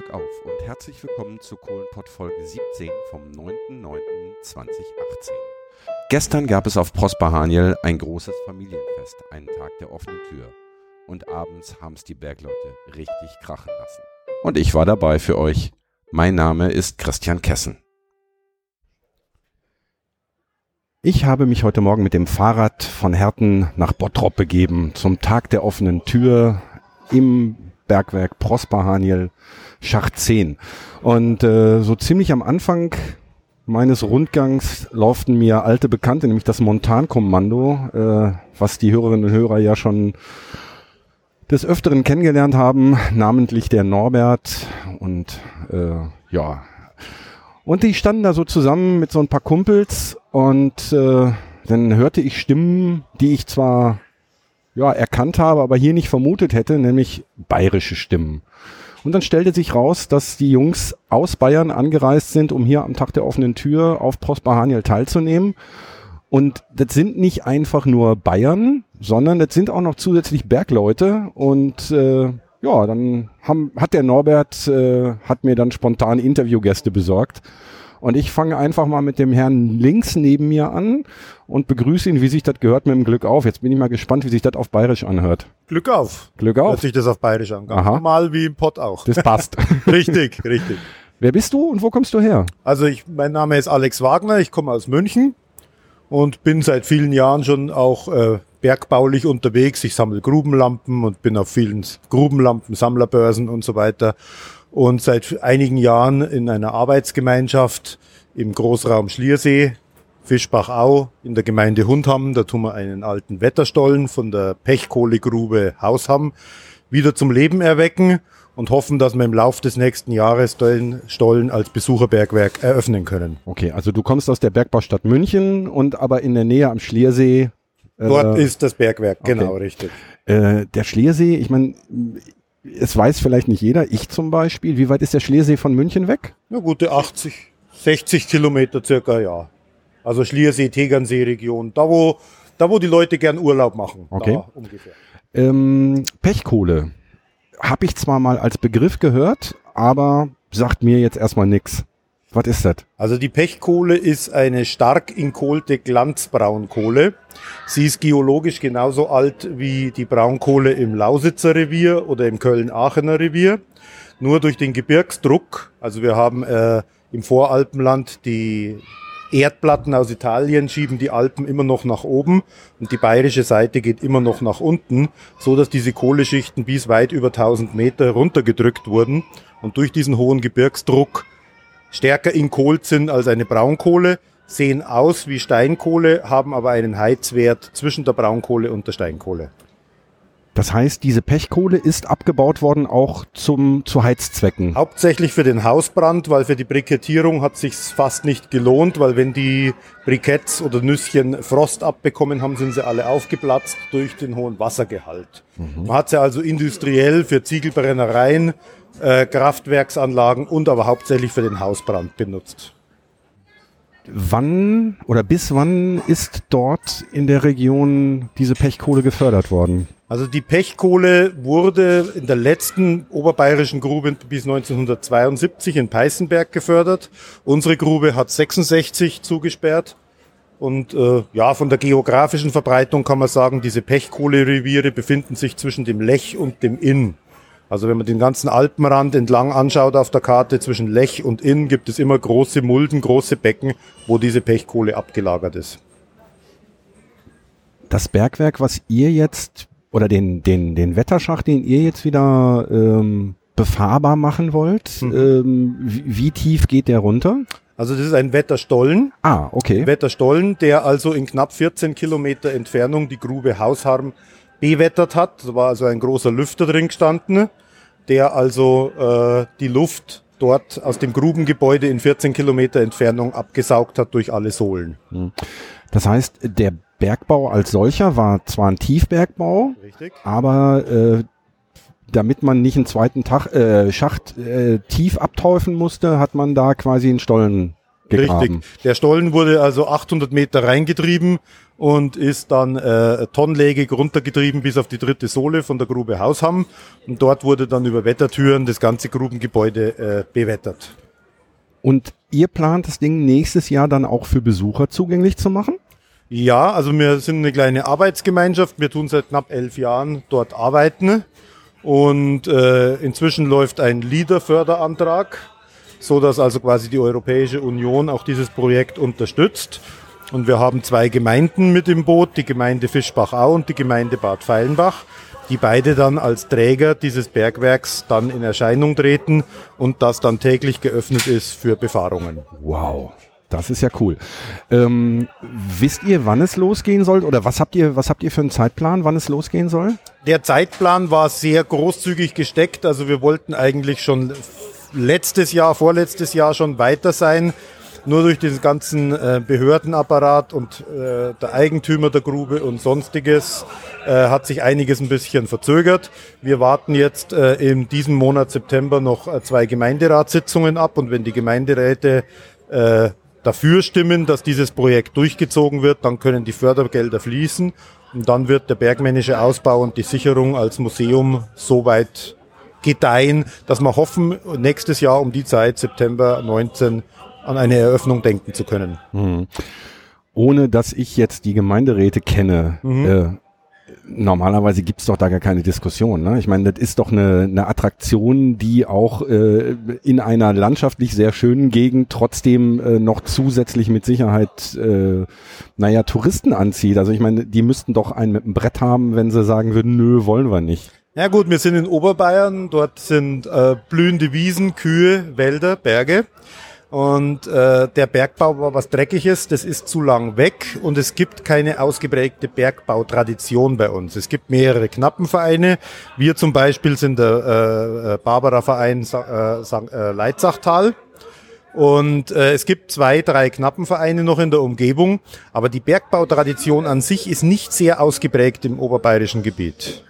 Glück auf und herzlich willkommen zur Kohlenpott Folge 17 vom 9.9.2018. Gestern gab es auf Prosper Haniel ein großes Familienfest, einen Tag der offenen Tür. Und abends haben es die Bergleute richtig krachen lassen. Und ich war dabei für euch. Mein Name ist Christian Kessen. Ich habe mich heute Morgen mit dem Fahrrad von Herten nach Bottrop begeben zum Tag der offenen Tür im Bergwerk Prosper Haniel Schacht 10. Und äh, so ziemlich am Anfang meines Rundgangs lauften mir alte Bekannte, nämlich das Montankommando, äh, was die Hörerinnen und Hörer ja schon des Öfteren kennengelernt haben, namentlich der Norbert und äh, ja. Und die standen da so zusammen mit so ein paar Kumpels und äh, dann hörte ich Stimmen, die ich zwar ja, erkannt habe, aber hier nicht vermutet hätte, nämlich bayerische Stimmen. Und dann stellte sich raus, dass die Jungs aus Bayern angereist sind, um hier am Tag der offenen Tür auf Prosper Haniel teilzunehmen. Und das sind nicht einfach nur Bayern, sondern das sind auch noch zusätzlich Bergleute. Und äh, ja, dann haben, hat der Norbert, äh, hat mir dann spontan Interviewgäste besorgt. Und ich fange einfach mal mit dem Herrn links neben mir an und begrüße ihn, wie sich das gehört, mit dem Glück auf. Jetzt bin ich mal gespannt, wie sich das auf Bayerisch anhört. Glück auf. Glück auf. Hört sich das auf Bayerisch an. Ganz normal wie im Pott auch. Das passt. richtig, richtig. Wer bist du und wo kommst du her? Also ich, mein Name ist Alex Wagner, ich komme aus München und bin seit vielen Jahren schon auch äh, bergbaulich unterwegs. Ich sammle Grubenlampen und bin auf vielen Grubenlampen, Sammlerbörsen und so weiter und seit einigen Jahren in einer Arbeitsgemeinschaft im Großraum Schliersee, Fischbachau in der Gemeinde Hundham. Da tun wir einen alten Wetterstollen von der Pechkohlegrube Hausham wieder zum Leben erwecken und hoffen, dass wir im Lauf des nächsten Jahres den Stollen als Besucherbergwerk eröffnen können. Okay, also du kommst aus der Bergbaustadt München und aber in der Nähe am Schliersee. Äh, Dort ist das Bergwerk, okay. genau, richtig. Äh, der Schliersee, ich meine, es weiß vielleicht nicht jeder, ich zum Beispiel, wie weit ist der Schliersee von München weg? Na gute 80, 60 Kilometer circa, ja. Also Schliersee, Tegernsee-Region, da wo, da wo die Leute gern Urlaub machen. Okay. ungefähr. Ähm, Pechkohle habe ich zwar mal als Begriff gehört, aber sagt mir jetzt erstmal nichts. Was ist das? Also die Pechkohle ist eine stark inkohlte Glanzbraunkohle. Sie ist geologisch genauso alt wie die Braunkohle im Lausitzer Revier oder im Köln-Aachener Revier. Nur durch den Gebirgsdruck, also wir haben äh, im Voralpenland die Erdplatten aus Italien schieben die Alpen immer noch nach oben und die bayerische Seite geht immer noch nach unten, so dass diese Kohleschichten bis weit über 1000 Meter runtergedrückt wurden und durch diesen hohen Gebirgsdruck stärker in Kohl sind als eine Braunkohle, sehen aus wie Steinkohle, haben aber einen Heizwert zwischen der Braunkohle und der Steinkohle. Das heißt, diese Pechkohle ist abgebaut worden auch zum, zu Heizzwecken? Hauptsächlich für den Hausbrand, weil für die Brikettierung hat sich's fast nicht gelohnt, weil wenn die Briketts oder Nüsschen Frost abbekommen haben, sind sie alle aufgeplatzt durch den hohen Wassergehalt. Mhm. Man hat sie also industriell für Ziegelbrennereien äh, Kraftwerksanlagen und aber hauptsächlich für den Hausbrand benutzt. Wann oder bis wann ist dort in der Region diese Pechkohle gefördert worden? Also die Pechkohle wurde in der letzten oberbayerischen Grube bis 1972 in Peißenberg gefördert. Unsere Grube hat 66 zugesperrt. Und äh, ja, von der geografischen Verbreitung kann man sagen, diese Pechkohlereviere befinden sich zwischen dem Lech und dem Inn. Also wenn man den ganzen Alpenrand entlang anschaut auf der Karte zwischen Lech und Inn, gibt es immer große Mulden, große Becken, wo diese Pechkohle abgelagert ist. Das Bergwerk, was ihr jetzt, oder den, den, den Wetterschacht, den ihr jetzt wieder ähm, befahrbar machen wollt, mhm. ähm, wie, wie tief geht der runter? Also das ist ein Wetterstollen. Ah, okay. Wetterstollen, der also in knapp 14 Kilometer Entfernung die Grube Hausharm bewettert hat. Da war also ein großer Lüfter drin gestanden, der also äh, die Luft dort aus dem Grubengebäude in 14 Kilometer Entfernung abgesaugt hat durch alle Sohlen. Hm. Das heißt, der Bergbau als solcher war zwar ein Tiefbergbau, Richtig. aber äh, damit man nicht einen zweiten Tag, äh, Schacht äh, tief abteufen musste, hat man da quasi einen Stollen gegraben. Richtig. Der Stollen wurde also 800 Meter reingetrieben und ist dann äh, tonnenlägig runtergetrieben bis auf die dritte Sohle von der Grube Hausham. Und dort wurde dann über Wettertüren das ganze Grubengebäude äh, bewettert. Und ihr plant das Ding nächstes Jahr dann auch für Besucher zugänglich zu machen? Ja, also wir sind eine kleine Arbeitsgemeinschaft. Wir tun seit knapp elf Jahren dort arbeiten. Und äh, inzwischen läuft ein LEADER-Förderantrag, so dass also quasi die Europäische Union auch dieses Projekt unterstützt. Und wir haben zwei Gemeinden mit im Boot, die Gemeinde Fischbachau und die Gemeinde Bad Feilenbach, die beide dann als Träger dieses Bergwerks dann in Erscheinung treten und das dann täglich geöffnet ist für Befahrungen. Wow. Das ist ja cool. Ähm, wisst ihr, wann es losgehen soll? Oder was habt ihr, was habt ihr für einen Zeitplan, wann es losgehen soll? Der Zeitplan war sehr großzügig gesteckt. Also wir wollten eigentlich schon letztes Jahr, vorletztes Jahr schon weiter sein. Nur durch den ganzen äh, Behördenapparat und äh, der Eigentümer der Grube und sonstiges äh, hat sich einiges ein bisschen verzögert. Wir warten jetzt in diesem Monat September noch zwei Gemeinderatssitzungen ab und wenn die Gemeinderäte dafür stimmen, dass dieses Projekt durchgezogen wird, dann können die Fördergelder fließen und dann wird der bergmännische Ausbau und die Sicherung als Museum so weit gedeihen, dass wir hoffen, nächstes Jahr um die Zeit, September 19, an eine Eröffnung denken zu können. Hm. Ohne dass ich jetzt die Gemeinderäte kenne, mhm. äh, normalerweise gibt's doch da gar keine Diskussion. Ne? Ich meine, das ist doch eine, eine Attraktion, die auch äh, in einer landschaftlich sehr schönen Gegend trotzdem äh, noch zusätzlich mit Sicherheit, äh, naja, Touristen anzieht. Also ich meine, die müssten doch einen mit einem Brett haben, wenn sie sagen würden, nö, wollen wir nicht. Ja gut, wir sind in Oberbayern, dort sind äh, blühende Wiesen, Kühe, Wälder, Berge. Und äh, der Bergbau war was Dreckiges, das ist zu lang weg und es gibt keine ausgeprägte Bergbautradition bei uns. Es gibt mehrere Knappenvereine. Wir zum Beispiel sind der äh, äh Barbara-Verein äh, äh, Leitzachtal. Und äh, es gibt zwei, drei Knappenvereine noch in der Umgebung, aber die Bergbautradition an sich ist nicht sehr ausgeprägt im oberbayerischen Gebiet.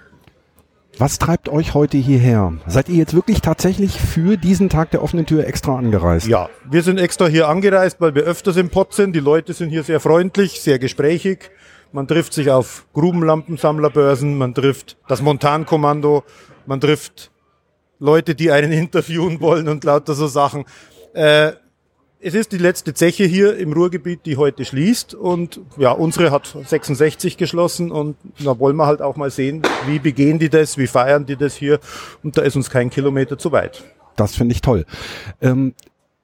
Was treibt euch heute hierher? Seid ihr jetzt wirklich tatsächlich für diesen Tag der offenen Tür extra angereist? Ja, wir sind extra hier angereist, weil wir öfters im Pott sind. Die Leute sind hier sehr freundlich, sehr gesprächig. Man trifft sich auf Grubenlampensammlerbörsen, man trifft das Montankommando, man trifft Leute, die einen interviewen wollen und lauter so Sachen. Äh, es ist die letzte Zeche hier im Ruhrgebiet, die heute schließt und ja, unsere hat 66 geschlossen und da wollen wir halt auch mal sehen, wie begehen die das, wie feiern die das hier und da ist uns kein Kilometer zu weit. Das finde ich toll. Ähm,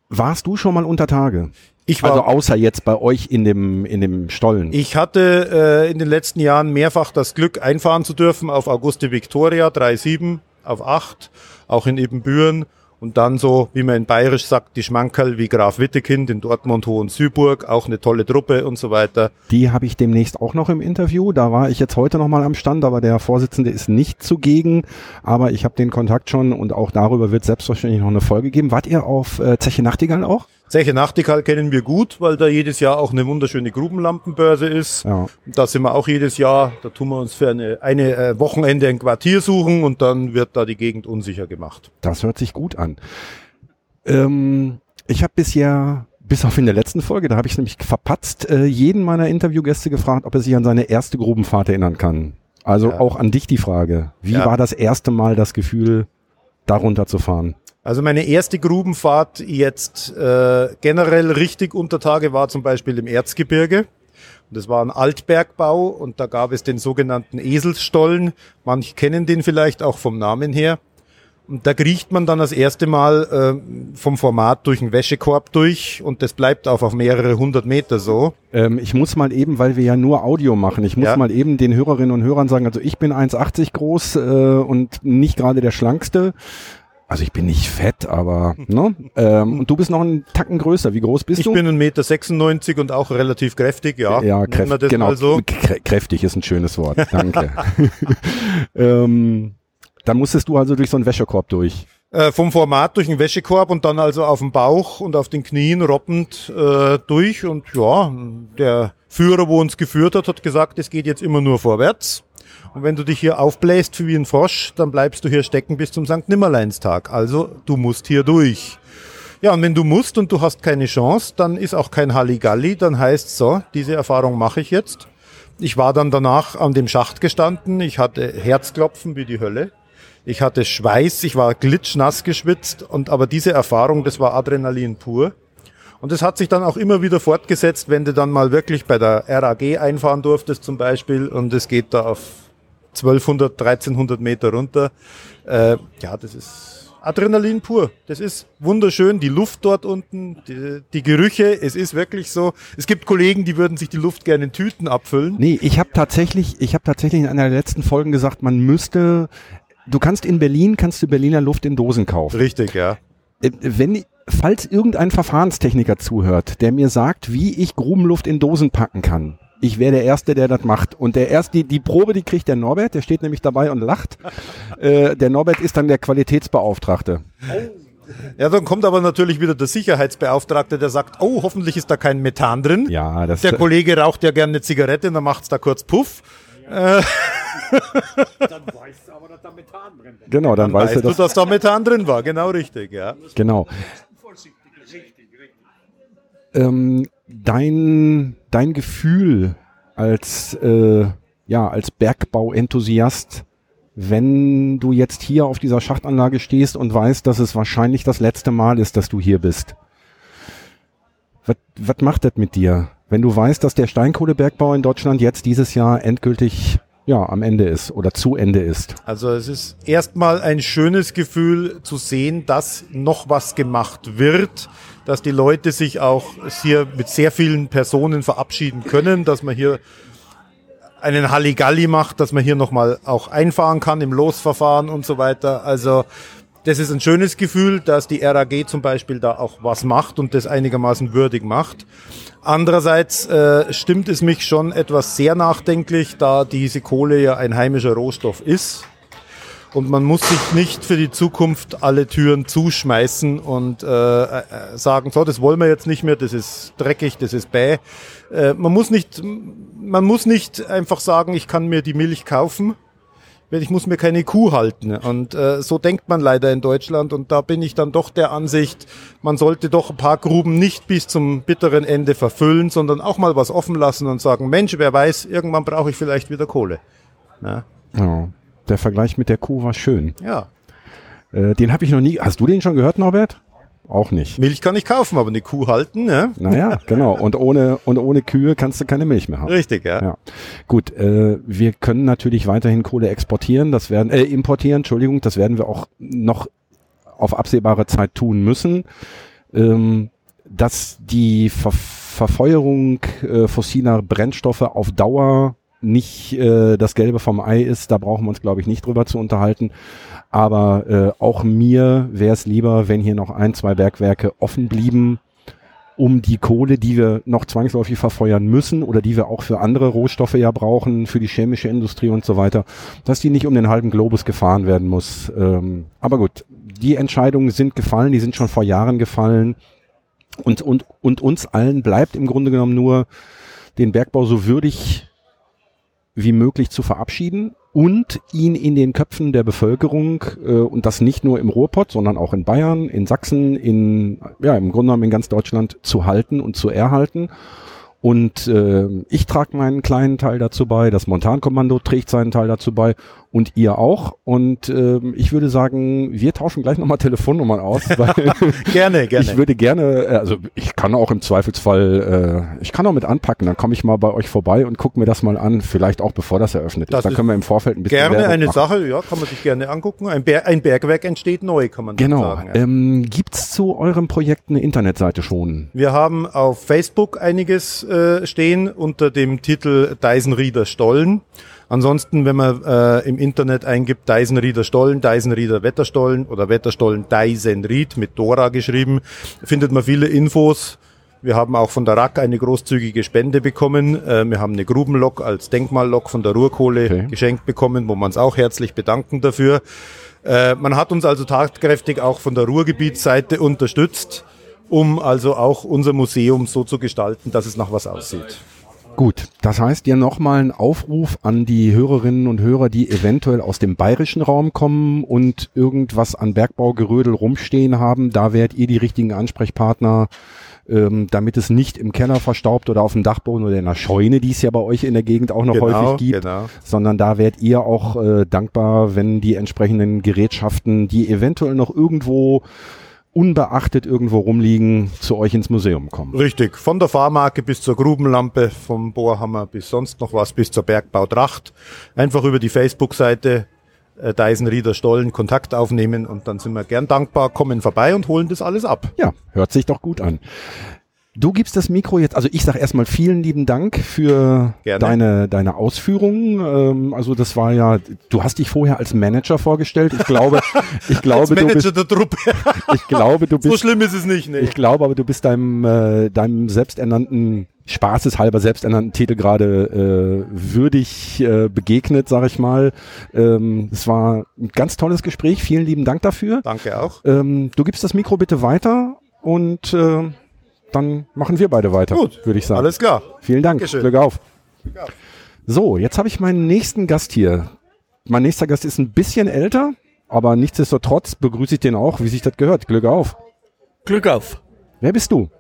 warst du schon mal unter Tage? Ich war, also außer jetzt bei euch in dem, in dem Stollen. Ich hatte äh, in den letzten Jahren mehrfach das Glück, einfahren zu dürfen auf Auguste Victoria 3.7, auf 8, auch in Ebenbüren und dann so, wie man in Bayerisch sagt, die Schmankerl wie Graf Wittekind in Dortmund, Hohen-Süburg, auch eine tolle Truppe und so weiter. Die habe ich demnächst auch noch im Interview. Da war ich jetzt heute nochmal am Stand, aber der Vorsitzende ist nicht zugegen. Aber ich habe den Kontakt schon und auch darüber wird selbstverständlich noch eine Folge geben. Wart ihr auf äh, Zeche Nachtigall auch? Zeche Nachtigall kennen wir gut, weil da jedes Jahr auch eine wunderschöne Grubenlampenbörse ist. Ja. Da sind wir auch jedes Jahr. Da tun wir uns für eine, eine äh, Wochenende ein Quartier suchen und dann wird da die Gegend unsicher gemacht. Das hört sich gut an. Ähm, ich habe bisher bis auf in der letzten Folge, da habe ich nämlich verpatzt, äh, jeden meiner Interviewgäste gefragt, ob er sich an seine erste Grubenfahrt erinnern kann. Also ja. auch an dich die Frage. Wie ja. war das erste Mal das Gefühl, darunter zu fahren? Also meine erste Grubenfahrt jetzt äh, generell richtig unter Tage war zum Beispiel im Erzgebirge. Das war ein Altbergbau und da gab es den sogenannten Eselsstollen. Manche kennen den vielleicht auch vom Namen her. Und da kriecht man dann das erste Mal äh, vom Format durch einen Wäschekorb durch und das bleibt auch auf mehrere hundert Meter so. Ähm, ich muss mal eben, weil wir ja nur Audio machen, ich muss ja. mal eben den Hörerinnen und Hörern sagen, also ich bin 1,80 groß äh, und nicht gerade der schlankste. Also ich bin nicht fett, aber ne? ähm, und du bist noch einen Tacken größer. Wie groß bist ich du? Ich bin 1,96 Meter und auch relativ kräftig, ja. Ja, kräftig. Genau, so. kräftig ist ein schönes Wort. Danke. ähm, dann musstest du also durch so einen Wäschekorb durch. Äh, vom Format durch einen Wäschekorb und dann also auf dem Bauch und auf den Knien roppend äh, durch. Und ja, der Führer, wo uns geführt hat, hat gesagt, es geht jetzt immer nur vorwärts. Und wenn du dich hier aufbläst wie ein Frosch, dann bleibst du hier stecken bis zum St. Nimmerleinstag. Also du musst hier durch. Ja, und wenn du musst und du hast keine Chance, dann ist auch kein Halligalli, dann heißt so, diese Erfahrung mache ich jetzt. Ich war dann danach an dem Schacht gestanden, ich hatte Herzklopfen wie die Hölle. Ich hatte Schweiß, ich war glitschnass geschwitzt und aber diese Erfahrung, das war Adrenalin pur. Und das hat sich dann auch immer wieder fortgesetzt, wenn du dann mal wirklich bei der RAG einfahren durftest zum Beispiel und es geht da auf 1200, 1300 Meter runter. Äh, ja, das ist Adrenalin pur. Das ist wunderschön. Die Luft dort unten, die, die, Gerüche, es ist wirklich so. Es gibt Kollegen, die würden sich die Luft gerne in Tüten abfüllen. Nee, ich habe tatsächlich, ich habe tatsächlich in einer der letzten Folgen gesagt, man müsste, du kannst in Berlin, kannst du Berliner Luft in Dosen kaufen. Richtig, ja. Äh, wenn, falls irgendein Verfahrenstechniker zuhört, der mir sagt, wie ich Grubenluft in Dosen packen kann, ich wäre der Erste, der das macht. Und der erste, die, die Probe, die kriegt der Norbert, der steht nämlich dabei und lacht. Äh, der Norbert ist dann der Qualitätsbeauftragte. Ja, dann kommt aber natürlich wieder der Sicherheitsbeauftragte, der sagt, oh, hoffentlich ist da kein Methan drin. Ja, das Der Kollege raucht ja gerne eine Zigarette, dann macht's da kurz Puff. Äh. Dann weißt du aber, dass da Methan drin war. Genau, dann, dann weißt, du, dass, dass da Methan drin war. Genau richtig, ja. Genau. Ähm, dein, dein Gefühl als, äh, ja, als Bergbauenthusiast, wenn du jetzt hier auf dieser Schachtanlage stehst und weißt, dass es wahrscheinlich das letzte Mal ist, dass du hier bist. Was, was macht das mit dir, wenn du weißt, dass der Steinkohlebergbau in Deutschland jetzt dieses Jahr endgültig ja, am Ende ist oder zu Ende ist. Also es ist erstmal ein schönes Gefühl zu sehen, dass noch was gemacht wird, dass die Leute sich auch hier mit sehr vielen Personen verabschieden können, dass man hier einen Halligalli macht, dass man hier nochmal auch einfahren kann im Losverfahren und so weiter. Also das ist ein schönes Gefühl, dass die RAG zum Beispiel da auch was macht und das einigermaßen würdig macht. Andererseits äh, stimmt es mich schon etwas sehr nachdenklich, da diese Kohle ja ein heimischer Rohstoff ist und man muss sich nicht für die Zukunft alle Türen zuschmeißen und äh, äh, sagen, so, das wollen wir jetzt nicht mehr, das ist dreckig, das ist bäh. Äh, man muss nicht, man muss nicht einfach sagen, ich kann mir die Milch kaufen, weil ich muss mir keine Kuh halten. Und äh, so denkt man leider in Deutschland. Und da bin ich dann doch der Ansicht, man sollte doch ein paar Gruben nicht bis zum bitteren Ende verfüllen, sondern auch mal was offen lassen und sagen, Mensch, wer weiß, irgendwann brauche ich vielleicht wieder Kohle. Ja. ja. Der Vergleich mit der Kuh war schön. Ja. Äh, den habe ich noch nie. Hast du den schon gehört, Norbert? Auch nicht. Milch kann ich kaufen, aber eine Kuh halten, ne? Naja, genau. Und ohne, und ohne Kühe kannst du keine Milch mehr haben. Richtig, ja. ja. Gut, äh, wir können natürlich weiterhin Kohle exportieren, das werden, äh, importieren, Entschuldigung, das werden wir auch noch auf absehbare Zeit tun müssen. Ähm, dass die Ver Verfeuerung äh, fossiler Brennstoffe auf Dauer nicht äh, das Gelbe vom Ei ist, da brauchen wir uns, glaube ich, nicht drüber zu unterhalten. Aber äh, auch mir wäre es lieber, wenn hier noch ein, zwei Bergwerke offen blieben, um die Kohle, die wir noch zwangsläufig verfeuern müssen oder die wir auch für andere Rohstoffe ja brauchen, für die chemische Industrie und so weiter, dass die nicht um den halben Globus gefahren werden muss. Ähm, aber gut, die Entscheidungen sind gefallen, die sind schon vor Jahren gefallen. Und, und, und uns allen bleibt im Grunde genommen nur, den Bergbau so würdig wie möglich zu verabschieden und ihn in den Köpfen der Bevölkerung äh, und das nicht nur im Ruhrpott, sondern auch in Bayern, in Sachsen, in ja im Grunde genommen in ganz Deutschland zu halten und zu erhalten. Und äh, ich trage meinen kleinen Teil dazu bei, das Montankommando trägt seinen Teil dazu bei und ihr auch. Und äh, ich würde sagen, wir tauschen gleich nochmal Telefonnummern aus. Gerne, gerne. Ich würde gerne, äh, also ich kann auch im Zweifelsfall, äh, ich kann auch mit anpacken, dann komme ich mal bei euch vorbei und gucke mir das mal an, vielleicht auch bevor das eröffnet das ist. Da können wir im Vorfeld ein bisschen Gerne Werbung eine machen. Sache, ja, kann man sich gerne angucken. Ein, Ber ein Bergwerk entsteht neu, kann man genau. sagen. Genau. Ja. Ähm, Gibt zu eurem Projekt eine Internetseite schon? Wir haben auf Facebook einiges äh, stehen unter dem Titel Deisenrieder Stollen. Ansonsten, wenn man äh, im Internet eingibt Deisenrieder Stollen, Deisenrieder Wetterstollen oder Wetterstollen Deisenried mit Dora geschrieben, findet man viele Infos. Wir haben auch von der RAK eine großzügige Spende bekommen. Äh, wir haben eine Grubenlok als Denkmallok von der Ruhrkohle okay. geschenkt bekommen, wo man uns auch herzlich bedanken dafür. Äh, man hat uns also tatkräftig auch von der Ruhrgebietsseite unterstützt, um also auch unser Museum so zu gestalten, dass es nach was aussieht. Gut, das heißt hier nochmal ein Aufruf an die Hörerinnen und Hörer, die eventuell aus dem bayerischen Raum kommen und irgendwas an Bergbaugerödel rumstehen haben. Da wärt ihr die richtigen Ansprechpartner, ähm, damit es nicht im Keller verstaubt oder auf dem Dachboden oder in der Scheune, die es ja bei euch in der Gegend auch noch Genau, häufig gibt, genau. sondern da wärt ihr auch äh, dankbar, wenn die entsprechenden Gerätschaften, die eventuell noch irgendwo unbeachtet irgendwo rumliegen, zu euch ins Museum kommen. Richtig, von der Fahrmarke bis zur Grubenlampe, vom Bohrhammer bis sonst noch was, bis zur Bergbautracht. Einfach über die Facebook-Seite äh, Deisenrieder Stollen Kontakt aufnehmen und dann sind wir gern dankbar, kommen vorbei und holen das alles ab. Ja, hört sich doch gut an. Du gibst das Mikro jetzt, also ich sage erstmal vielen lieben Dank für Gerne. deine, deine Ausführungen. Ähm, also das war ja, du hast dich vorher als Manager vorgestellt. Ich glaube, ich glaube, du bist, der Truppe. ich glaube, du so bist, schlimm ist es nicht, nee. ich glaube, aber du bist deinem, äh, deinem selbsternannten spaßeshalber selbsternannten Titel gerade äh, würdig äh, begegnet, sage ich mal. Ähm, es war ein ganz tolles Gespräch. Vielen lieben Dank dafür. Danke auch. Ähm, du gibst das Mikro bitte weiter und äh, dann machen wir beide weiter, Gut, würde ich sagen. Alles klar. Vielen Dank. Dankeschön. Glück auf. So, jetzt habe ich meinen nächsten Gast hier. Mein nächster Gast ist ein bisschen älter, aber nichtsdestotrotz begrüße ich den auch, wie sich das gehört. Glück auf. Glück auf. Wer bist du?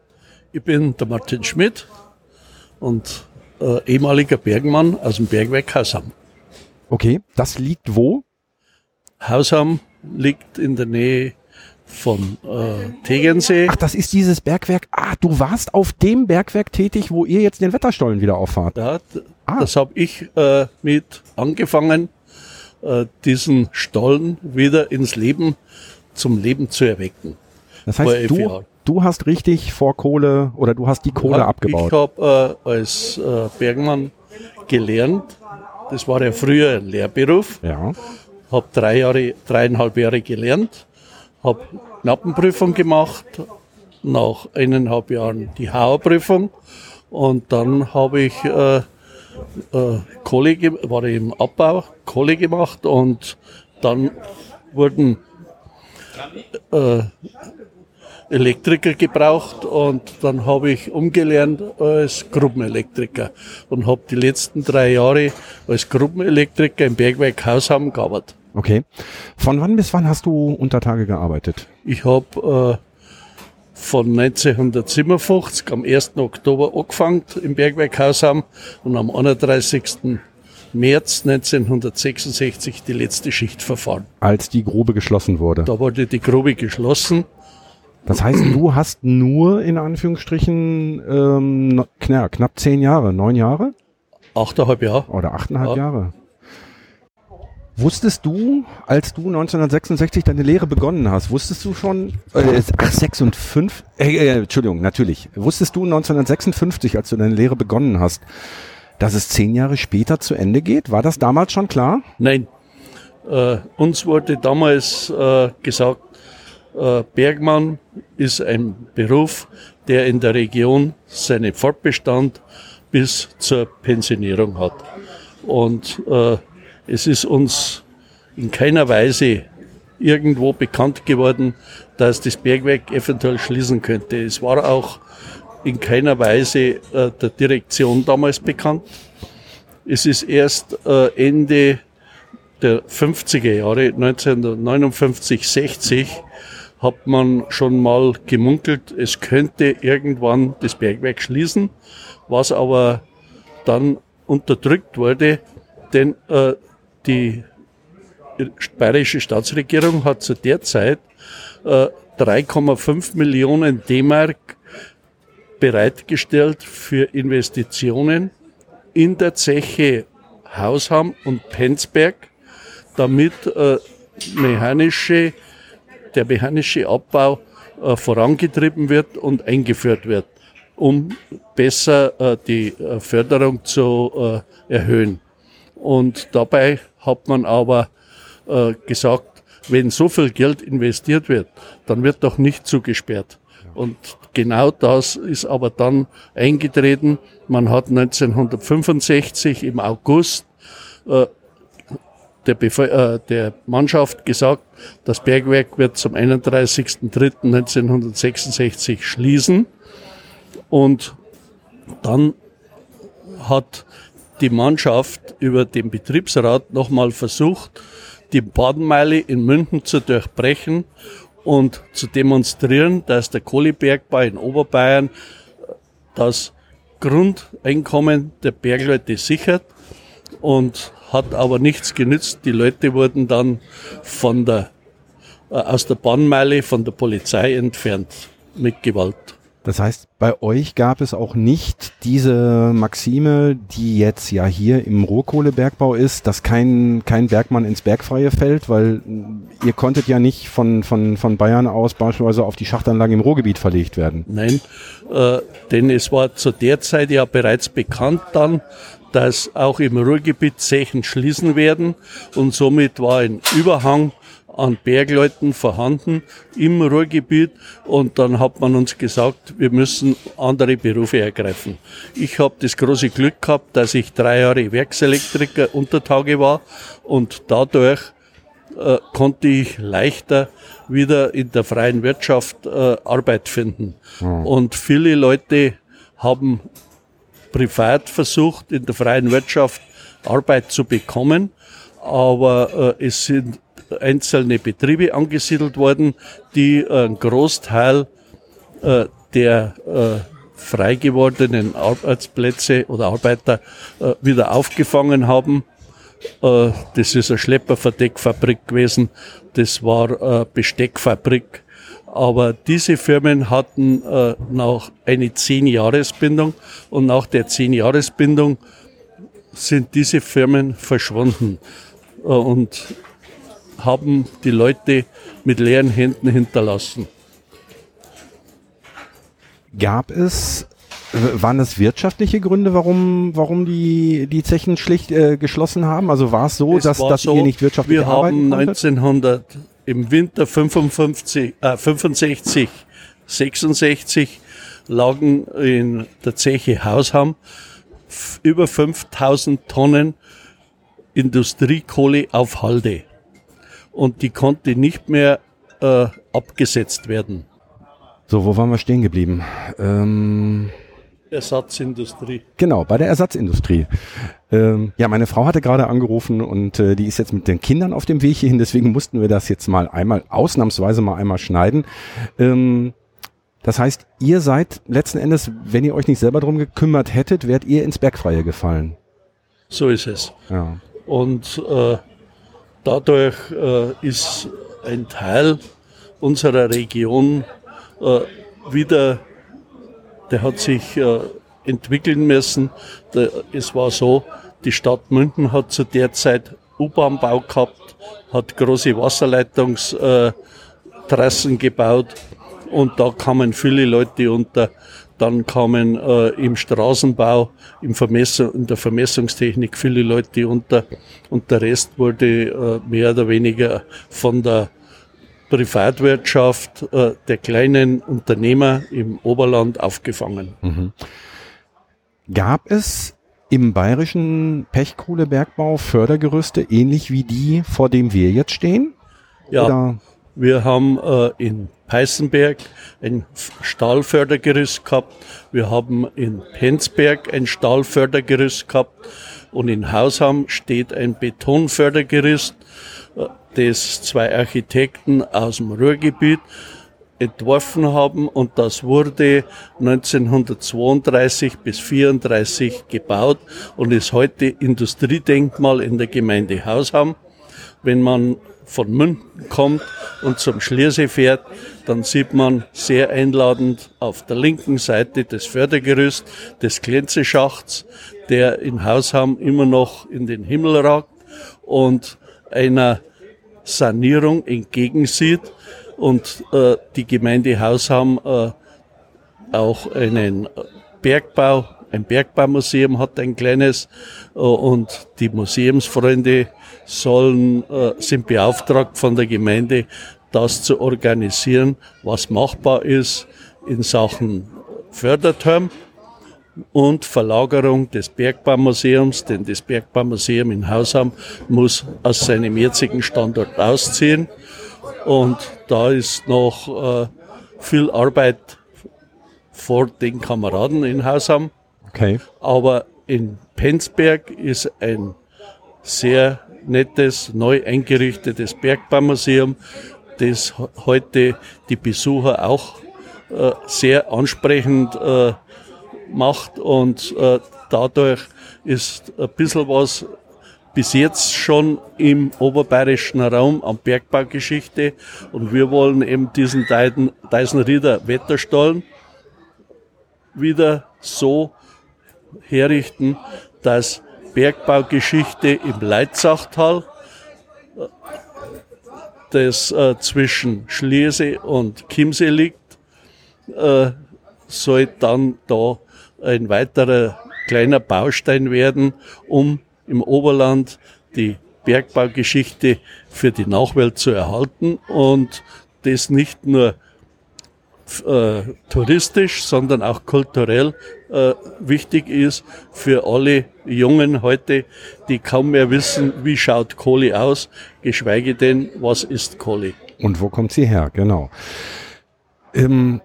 Ich bin der Martin Schmidt und äh, ehemaliger Bergmann aus dem Bergwerk Hausham. Okay, das liegt wo? Hausham liegt in der Nähe von äh, Tegernsee. Ach, das ist dieses Bergwerk. Ah, du warst auf dem Bergwerk tätig, wo ihr jetzt den Wetterstollen wieder auffahrt. Ja, Ah. Das habe ich äh, mit angefangen, äh, diesen Stollen wieder ins Leben, zum Leben zu erwecken. Das heißt, du, du hast richtig vor Kohle oder du hast die Kohle Ja, abgebaut. Ich habe äh, als äh, Bergmann gelernt. Das war ja früher ein Lehrberuf. ja. habe drei Jahre, dreieinhalb Jahre gelernt, habe Knappenprüfung gemacht, nach eineinhalb Jahren die Hauerprüfung und dann habe ich äh, äh, Kohle, war ich im Abbau, Kohle gemacht und dann wurden äh, Elektriker gebraucht und dann habe ich umgelernt als Gruppenelektriker und habe die letzten drei Jahre als Gruppenelektriker im Bergwerk Hausham gearbeitet. Okay. Von wann bis wann hast du unter Tage gearbeitet? Ich habe äh, von 1957 am 1. Oktober angefangen im Bergwerk Hausham und am 31. März 1966 die letzte Schicht verfahren. Als die Grube geschlossen wurde. Da wurde die Grube geschlossen. Das heißt, du hast nur in Anführungsstrichen ähm, knapp, knapp zehn Jahre, neun Jahre Achteinhalb Jahre. oder achteinhalb Ja. Jahre. Wusstest du, als du 1966 deine Lehre begonnen hast, wusstest du schon, äh, ach, 56, äh, äh, Entschuldigung, natürlich, wusstest du 1956, als du deine Lehre begonnen hast, dass es zehn Jahre später zu Ende geht? War das damals schon klar? Nein, äh, uns wurde damals äh, gesagt, äh, Bergmann ist ein Beruf, der in der Region seinen Fortbestand bis zur Pensionierung hat. Und äh, es ist uns in keiner Weise irgendwo bekannt geworden, dass das Bergwerk eventuell schließen könnte. Es war auch in keiner Weise äh, der Direktion damals bekannt. Es ist erst äh, Ende der 50er Jahre, 1959, 60, hat man schon mal gemunkelt, es könnte irgendwann das Bergwerk schließen, was aber dann unterdrückt wurde, denn äh, die bayerische Staatsregierung hat zu der Zeit äh, 3,5 Millionen D-Mark bereitgestellt für Investitionen in der Zeche Hausham und Penzberg, damit äh, mechanische, der mechanische Abbau äh, vorangetrieben wird und eingeführt wird, um besser äh, die äh, Förderung zu äh, erhöhen. Und dabei hat man aber äh, gesagt, wenn so viel Geld investiert wird, dann wird doch nicht zugesperrt. Und genau das ist aber dann eingetreten. Man hat 1965 im August äh, der, äh, der Mannschaft gesagt, das Bergwerk wird zum 31.03.1966 schließen. Und dann hat die Mannschaft über den Betriebsrat nochmal versucht, die Badenmeile in München zu durchbrechen und zu demonstrieren, dass der Kohlebergbau in Oberbayern das Grundeinkommen der Bergleute sichert und hat aber nichts genützt. Die Leute wurden dann von der, äh, aus der Bahnmeile von der Polizei entfernt mit Gewalt. Das heißt, bei euch gab es auch nicht diese Maxime, die jetzt ja hier im Rohkohlebergbau ist, dass kein, kein Bergmann ins Bergfreie fällt, weil ihr konntet ja nicht von, von, von Bayern aus beispielsweise auf die Schachtanlage im Ruhrgebiet verlegt werden. Nein, äh, denn es war zu der Zeit ja bereits bekannt dann, dass auch im Ruhrgebiet Zechen schließen werden und somit war ein Überhang an Bergleuten vorhanden im Ruhrgebiet und dann hat man uns gesagt, wir müssen andere Berufe ergreifen. Ich habe das große Glück gehabt, dass ich drei Jahre Werkselektriker unter Tage war und dadurch äh, konnte ich leichter wieder in der freien Wirtschaft äh, Arbeit finden. Mhm. Und viele Leute haben privat versucht, in der freien Wirtschaft Arbeit zu bekommen, aber äh, es sind einzelne Betriebe angesiedelt worden, die einen Großteil äh, der äh, frei gewordenen Arbeitsplätze oder Arbeiter äh, wieder aufgefangen haben. Äh, das ist eine Schlepperverdeckfabrik gewesen, das war eine Besteckfabrik. Aber diese Firmen hatten äh, noch eine Zehn-Jahres-Bindung und nach der Zehn-Jahres-Bindung sind diese Firmen verschwunden. Äh, und haben die Leute mit leeren Händen hinterlassen. Gab es, waren es wirtschaftliche Gründe, warum, warum die, die Zechen schlicht äh, geschlossen haben? Also war es so, es dass, dass so, ihr nicht wirtschaftlich wir arbeiten Wir haben 1900 im Winter 55, äh, 65, 66 lagen in der Zeche Hausham über 5000 Tonnen Industriekohle auf Halde und die konnte nicht mehr äh, abgesetzt werden. So, wo waren wir stehen geblieben? Ähm Ersatzindustrie. Genau, bei der Ersatzindustrie. Ähm, ja, meine Frau hatte gerade angerufen und äh, die ist jetzt mit den Kindern auf dem Weg hierhin, deswegen mussten wir das jetzt mal einmal, ausnahmsweise mal einmal schneiden. Ähm, das heißt, ihr seid letzten Endes, wenn ihr euch nicht selber drum gekümmert hättet, wärt ihr ins Bergfreie gefallen. So ist es. Ja. Und äh, Dadurch äh, ist ein Teil unserer Region äh, wieder, der hat sich äh, entwickeln müssen. Es war so, die Stadt München hat zu der Zeit U-Bahn-Bau gehabt, hat große Wasserleitungstrassen gebaut und da kamen viele Leute unter. Dann kamen äh, im Straßenbau, im Vermessung, in der Vermessungstechnik viele Leute unter und der Rest wurde äh, mehr oder weniger von der Privatwirtschaft äh, der kleinen Unternehmer im Oberland aufgefangen. Mhm. Gab es im bayerischen Pechkohlebergbau Fördergerüste ähnlich wie die, vor dem wir jetzt stehen? Ja, Oder? wir haben äh, in Peißenberg ein Stahlfördergerüst gehabt. Wir haben in Penzberg ein Stahlfördergerüst gehabt. Und in Hausham steht ein Betonfördergerüst, äh, das zwei Architekten aus dem Ruhrgebiet entworfen haben und das wurde 1932 bis 1934 gebaut und ist heute Industriedenkmal in der Gemeinde Hausham. Wenn man von München kommt und zum Schliersee fährt, dann sieht man sehr einladend auf der linken Seite das Fördergerüst des Glänzeschachts, der in Hausham immer noch in den Himmel ragt und einer Sanierung entgegensieht und äh, die Gemeinde Hausham äh, auch einen Bergbau, ein Bergbaumuseum hat ein kleines äh, und die Museumsfreunde sollen, äh, sind beauftragt von der Gemeinde, das zu organisieren, was machbar ist in Sachen Förderturm und Verlagerung des Bergbaumuseums, denn das Bergbaumuseum in Hausham muss aus seinem jetzigen Standort ausziehen. Und da ist noch äh, viel Arbeit vor den Kameraden in Hausham. Okay. Aber in Penzberg ist ein sehr nettes, neu eingerichtetes Bergbaumuseum, das heute die Besucher auch äh, sehr ansprechend äh, macht. Und äh, dadurch ist ein bisschen was bis jetzt schon im oberbayerischen Raum an Bergbaugeschichte. Und wir wollen eben diesen Deisenrieder Wetterstollen wieder so herrichten, dass Bergbaugeschichte im Leitzachtal, das äh, zwischen Schliersee und Chiemsee liegt, äh, soll dann da ein weiterer kleiner Baustein werden, um im Oberland die Bergbaugeschichte für die Nachwelt zu erhalten und das nicht nur äh, touristisch, sondern auch kulturell äh, wichtig ist für alle Jungen heute, die kaum mehr wissen, wie schaut Kohle aus, geschweige denn, was ist Kohle. Und wo kommt sie her, genau. Ähm,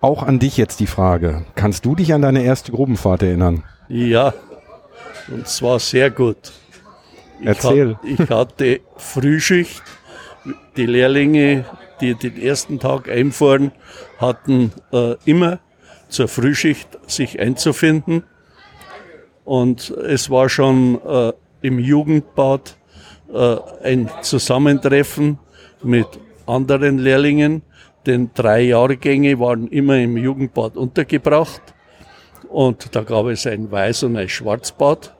auch an dich jetzt die Frage. Kannst du dich an deine erste Grubenfahrt erinnern? Ja, und zwar sehr gut. Ich Erzähl. Hat, ich hatte Frühschicht. Die Lehrlinge, die den ersten Tag einfahren, hatten äh, immer zur Frühschicht sich einzufinden. Und es war schon äh, im Jugendbad äh, ein Zusammentreffen mit anderen Lehrlingen, denn drei Jahrgänge waren immer im Jugendbad untergebracht. Und da gab es ein Weiß- und ein Schwarzbad.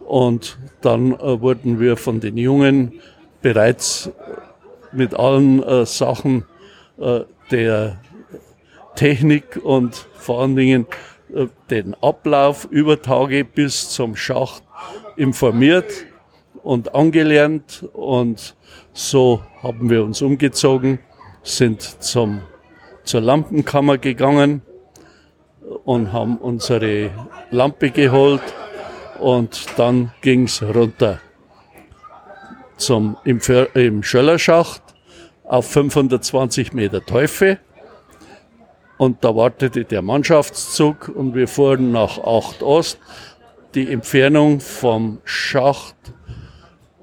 Und dann äh, wurden wir von den Jungen bereits mit allen äh, Sachen äh, der Technik und vor allen Dingen äh, den Ablauf über Tage bis zum Schacht informiert und angelernt. Und so haben wir uns umgezogen, sind zum, zur Lampenkammer gegangen und haben unsere Lampe geholt und dann ging's runter zum, im, im Schöllerschacht auf 520 Meter Teufel. Und da wartete der Mannschaftszug und wir fuhren nach 8 Ost. Die Entfernung vom Schacht,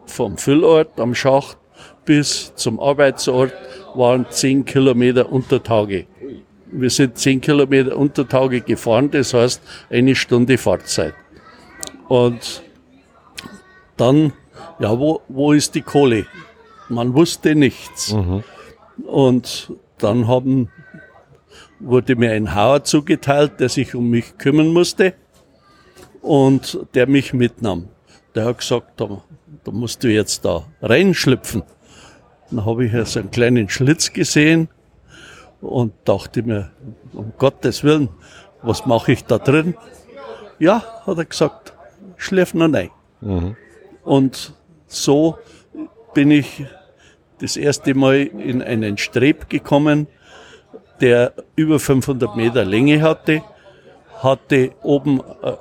vom Füllort am Schacht bis zum Arbeitsort waren 10 Kilometer unter Tage. Wir sind 10 Kilometer unter Tage gefahren, das heißt eine Stunde Fahrzeit. Und dann, ja, wo, wo ist die Kohle? Man wusste nichts. Mhm. Und dann haben, wurde mir ein Hauer zugeteilt, der sich um mich kümmern musste und der mich mitnahm. Der hat gesagt, da, da musst du jetzt da reinschlüpfen. Dann habe ich also einen kleinen Schlitz gesehen und dachte mir, um Gottes Willen, was mache ich da drin? Ja, hat er gesagt, schläft noch rein. Mhm. Und so bin ich das erste Mal in einen Streb gekommen, der über 500 Meter Länge hatte, hatte oben äh,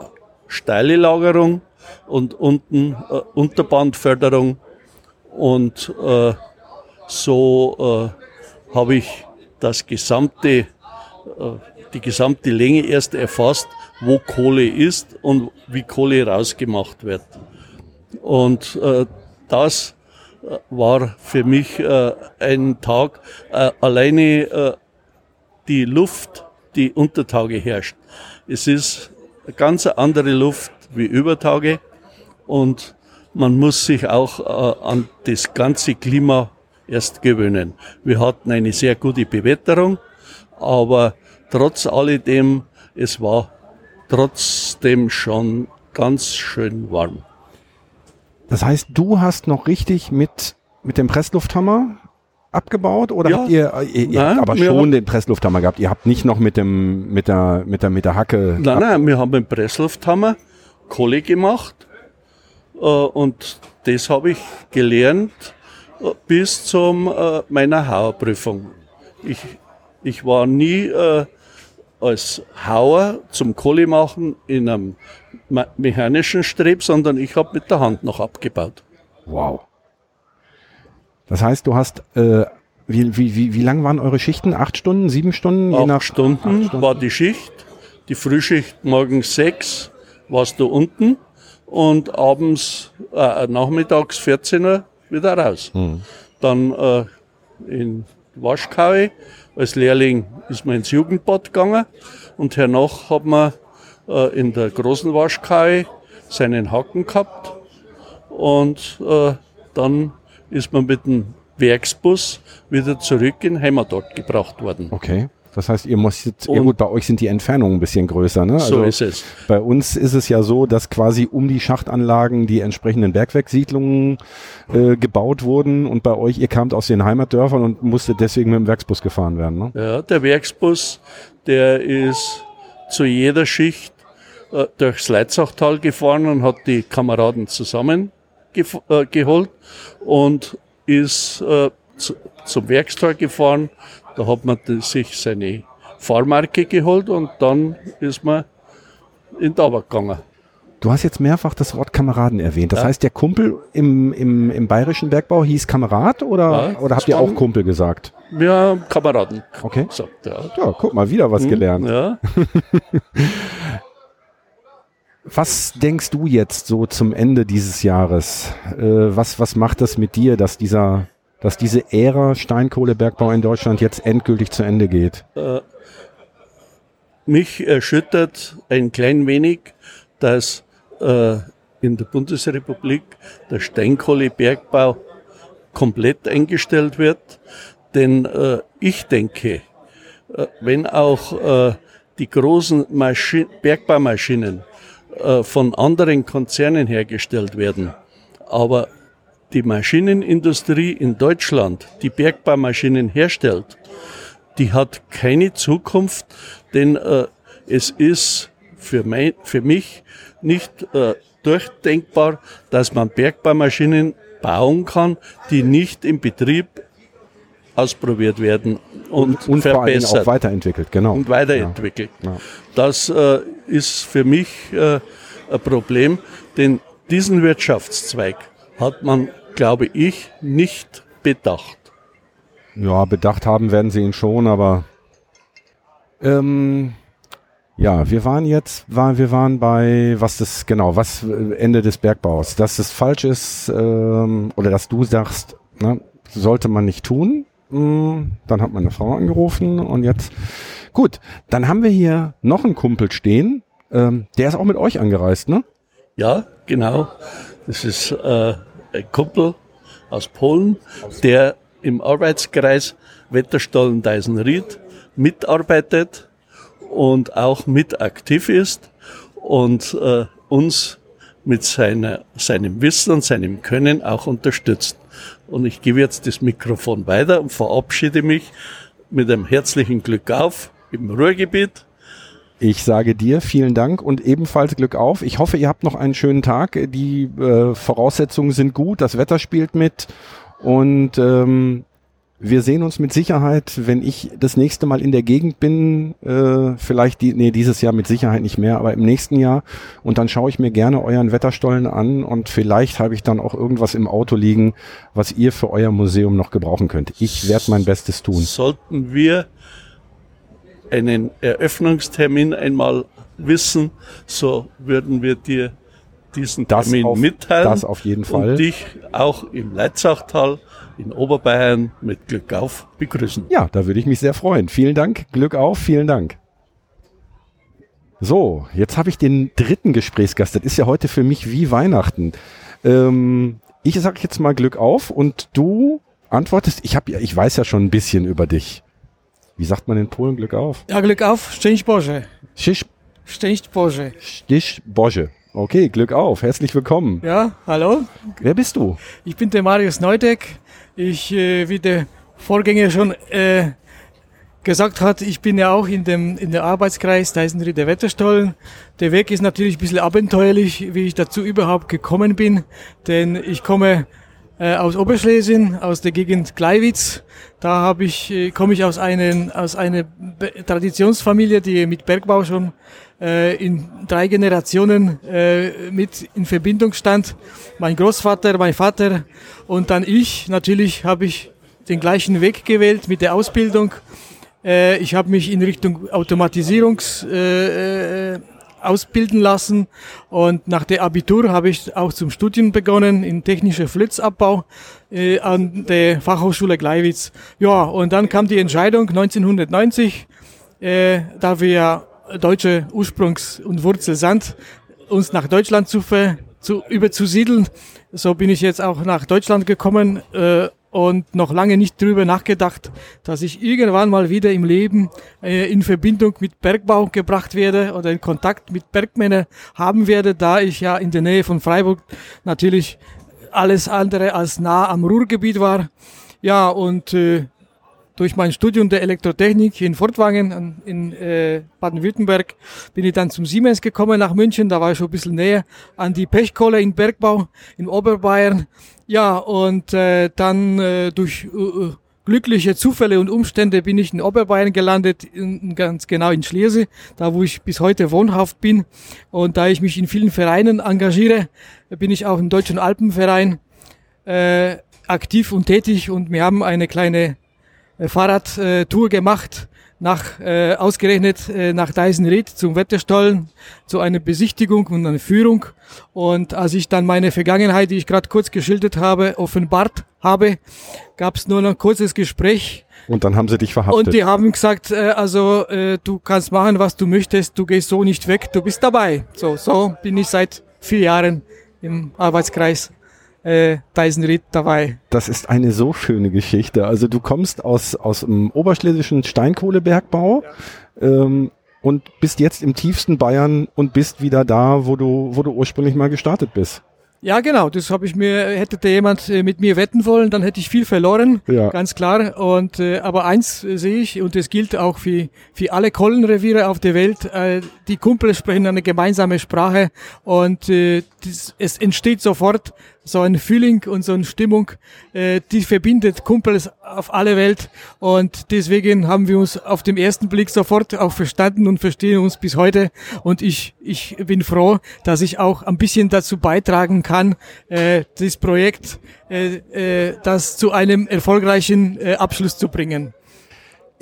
steile Lagerung und unten äh, Unterbandförderung und äh, so äh, habe ich das gesamte, äh, die gesamte Länge erst erfasst wo Kohle ist und wie Kohle rausgemacht wird. Und äh, das war für mich äh, ein Tag, äh, alleine äh, die Luft, die unter Tage herrscht. Es ist eine ganz andere Luft wie über Tage und man muss sich auch äh, an das ganze Klima erst gewöhnen. Wir hatten eine sehr gute Bewetterung, aber trotz alledem, es war trotzdem schon ganz schön warm. Das heißt, du hast noch richtig mit, mit dem Presslufthammer abgebaut oder ja. habt ihr, ihr, ihr nein, habt aber schon den Presslufthammer gehabt? Ihr habt nicht noch mit dem mit der mit der mit der Hacke. Nein, nein, wir haben mit dem Presslufthammer Kohle gemacht äh, und das habe ich gelernt äh, bis zum äh, meiner Hauerprüfung. Ich ich war nie äh, als Hauer zum Kohle machen in einem mechanischen Streb, sondern ich habe mit der Hand noch abgebaut. Wow. Das heißt, du hast, äh, wie, wie, wie, wie lang waren eure Schichten? Acht Stunden, sieben Stunden? Acht, Stunden, acht Stunden war die Schicht. Die Frühschicht morgens sechs warst du unten und abends, äh, nachmittags 14 Uhr wieder raus. Hm. Dann äh, in Waschkaue als Lehrling ist man ins Jugendbad gegangen und hernach hat man äh, in der großen Waschkaue seinen Haken gehabt und äh, dann ist man mit dem Werksbus wieder zurück in Heimatort gebracht worden. Okay. Das heißt, ihr musstet, ja gut, bei euch sind die Entfernungen ein bisschen größer, ne? So ist es. Bei uns ist es ja so, dass quasi um die Schachtanlagen die entsprechenden Bergwerkssiedlungen äh, gebaut wurden und bei euch, ihr kamt aus den Heimatdörfern und musstet deswegen mit dem Werksbus gefahren werden, ne? Ja, der Werksbus, der ist zu jeder Schicht äh, durchs Leitzachtal gefahren und hat die Kameraden zusammen gef- äh, und ist äh, zu, zum Werkstor gefahren. Da hat man sich seine Fahrmarke geholt und dann ist man in die Arbeit gegangen. Du hast jetzt mehrfach das Wort Kameraden erwähnt. Das Ja. heißt, der Kumpel im, im, im bayerischen Bergbau hieß Kamerad oder, Ja, oder habt ihr auch Kumpel gesagt? Haben Kameraden Okay. gesagt. Ja. Ja, guck mal, wieder was gelernt. Ja. Was denkst du jetzt so zum Ende dieses Jahres? Äh, was, was macht das mit dir, dass dieser, dass diese Ära Steinkohlebergbau in Deutschland jetzt endgültig zu Ende geht? Mich erschüttert ein klein wenig, dass äh, in der Bundesrepublik der Steinkohlebergbau komplett eingestellt wird. Denn äh, ich denke, äh, wenn auch äh, die großen Maschi Bergbaumaschinen äh, von anderen Konzernen hergestellt werden, aber die Maschinenindustrie in Deutschland, die Bergbaumaschinen herstellt, die hat keine Zukunft, denn äh, es ist für, mein, für mich nicht äh, durchdenkbar, dass man Bergbaumaschinen bauen kann, die nicht im Betrieb ausprobiert werden und, Und vor allen Dingen verbessert auch weiterentwickelt, genau. und weiterentwickelt. Ja. Das äh, ist für mich äh, ein Problem, denn diesen Wirtschaftszweig hat man, glaube ich, nicht bedacht. Ja, bedacht haben werden sie ihn schon, aber ähm, ja, wir waren jetzt, war, wir waren bei, was das, genau, was äh, Ende des Bergbaus, dass es falsch ist, ähm, oder dass du sagst, ne, sollte man nicht tun. Mm, Dann hat meine Frau angerufen und jetzt, gut, dann haben wir hier noch einen Kumpel stehen, ähm, der ist auch mit euch angereist, ne? Ja, genau. Das ist äh, Kumpel aus Polen, der im Arbeitskreis Wetterstollen Deisenried mitarbeitet und auch mit aktiv ist und äh, uns mit seiner, seinem Wissen und seinem Können auch unterstützt. Und ich gebe jetzt das Mikrofon weiter und verabschiede mich mit einem herzlichen Glück auf im Ruhrgebiet. Ich sage dir vielen Dank und ebenfalls Glück auf. Ich hoffe, ihr habt noch einen schönen Tag. Die äh, Voraussetzungen sind gut, das Wetter spielt mit und ähm, wir sehen uns mit Sicherheit, wenn ich das nächste Mal in der Gegend bin, äh, vielleicht die, nee, dieses Jahr mit Sicherheit nicht mehr, aber im nächsten Jahr und dann schaue ich mir gerne euren Wetterstollen an und vielleicht habe ich dann auch irgendwas im Auto liegen, was ihr für euer Museum noch gebrauchen könnt. Ich werde mein Bestes tun. Sollten wir einen Eröffnungstermin einmal wissen, so würden wir dir diesen Das Termin auf- mitteilen. das auf jeden Fall. Und dich auch im Leitzachtal in Oberbayern mit Glück auf begrüßen. Ja, da würde ich mich sehr freuen. Vielen Dank, Glück auf, vielen Dank. So, jetzt habe ich den dritten Gesprächsgast. Das ist ja heute für mich wie Weihnachten. Ähm, ich sage jetzt mal Glück auf und du antwortest. Ich habe ja, ich weiß ja schon ein bisschen über dich. Wie sagt man in Polen Glück auf? Ja, Glück auf, szczęść Boże. Schisch, Szczęść Boże. Stich, Bosche. Okay, Glück auf. Herzlich willkommen. Ja, hallo, Wer bist du? ich bin der Marius Neudeck. Ich, äh, wie der Vorgänger schon äh, gesagt hat, ich bin ja auch in dem in der Arbeitskreis Deisenried der Wetterstollen. Der Weg ist natürlich ein bisschen abenteuerlich, wie ich dazu überhaupt gekommen bin, denn ich komme äh, aus Oberschlesien, aus der Gegend Gleiwitz. Da habe ich, äh, komme ich aus, einen, aus einer Traditionsfamilie, die mit Bergbau schon äh, in drei Generationen äh, mit in Verbindung stand. Mein Großvater, mein Vater und dann ich. Natürlich habe ich den gleichen Weg gewählt mit der Ausbildung. Äh, ich habe mich in Richtung Automatisierungs äh, äh, ausbilden lassen und nach der Abitur habe ich auch zum Studium begonnen in technischer Flitzabbau äh, an der Fachhochschule Gleiwitz. Ja, und dann kam die Entscheidung 1990, äh, da wir deutsche Ursprungs- und Wurzel sind, uns nach Deutschland zu, ver, zu überzusiedeln. So bin ich jetzt auch nach Deutschland gekommen äh, und noch lange nicht drüber nachgedacht, dass ich irgendwann mal wieder im Leben äh, in Verbindung mit Bergbau gebracht werde oder in Kontakt mit Bergmännern haben werde, da ich ja in der Nähe von Freiburg natürlich alles andere als nah am Ruhrgebiet war. Ja, und äh, durch mein Studium der Elektrotechnik in Fortwangen in äh, Baden-Württemberg bin ich dann zum Siemens gekommen nach München. Da war ich schon ein bisschen näher an die Pechkohle in Bergbau in Oberbayern. Ja, und äh, dann äh, durch äh, glückliche Zufälle und Umstände bin ich in Oberbayern gelandet, in, ganz genau in Schliersee, da wo ich bis heute wohnhaft bin. Und da ich mich in vielen Vereinen engagiere, bin ich auch im Deutschen Alpenverein äh, aktiv und tätig und wir haben eine kleine äh, Fahrradtour gemacht nach äh, ausgerechnet äh, nach Deisenried zum Wetterstollen zu einer Besichtigung und einer Führung und als ich dann meine Vergangenheit, die ich gerade kurz geschildert habe, offenbart habe, gab es nur noch ein kurzes Gespräch und dann haben sie dich verhaftet. und die haben gesagt, äh, also äh, du kannst machen, was du möchtest, du gehst so nicht weg, du bist dabei. So, so bin ich seit vier Jahren im Arbeitskreis äh, Deisenried dabei. Das ist eine so schöne Geschichte. Also du kommst aus, aus dem oberschlesischen Steinkohlebergbau ähm, und bist jetzt im tiefsten Bayern und bist wieder da, wo du, wo du ursprünglich mal gestartet bist. Ja, genau. Das habe ich mir, hätte da jemand äh, mit mir wetten wollen, dann hätte ich viel verloren, Ja. ganz klar. Und äh, aber eins äh, sehe ich und das gilt auch für für alle Kollenreviere auf der Welt. Äh, die Kumpel sprechen eine gemeinsame Sprache und äh, das, es entsteht sofort so ein Feeling und so eine Stimmung, äh, die verbindet Kumpels auf alle Welt und deswegen haben wir uns auf dem ersten Blick sofort auch verstanden und verstehen uns bis heute und ich ich bin froh, dass ich auch ein bisschen dazu beitragen kann, äh, das Projekt äh, äh, das zu einem erfolgreichen äh, Abschluss zu bringen.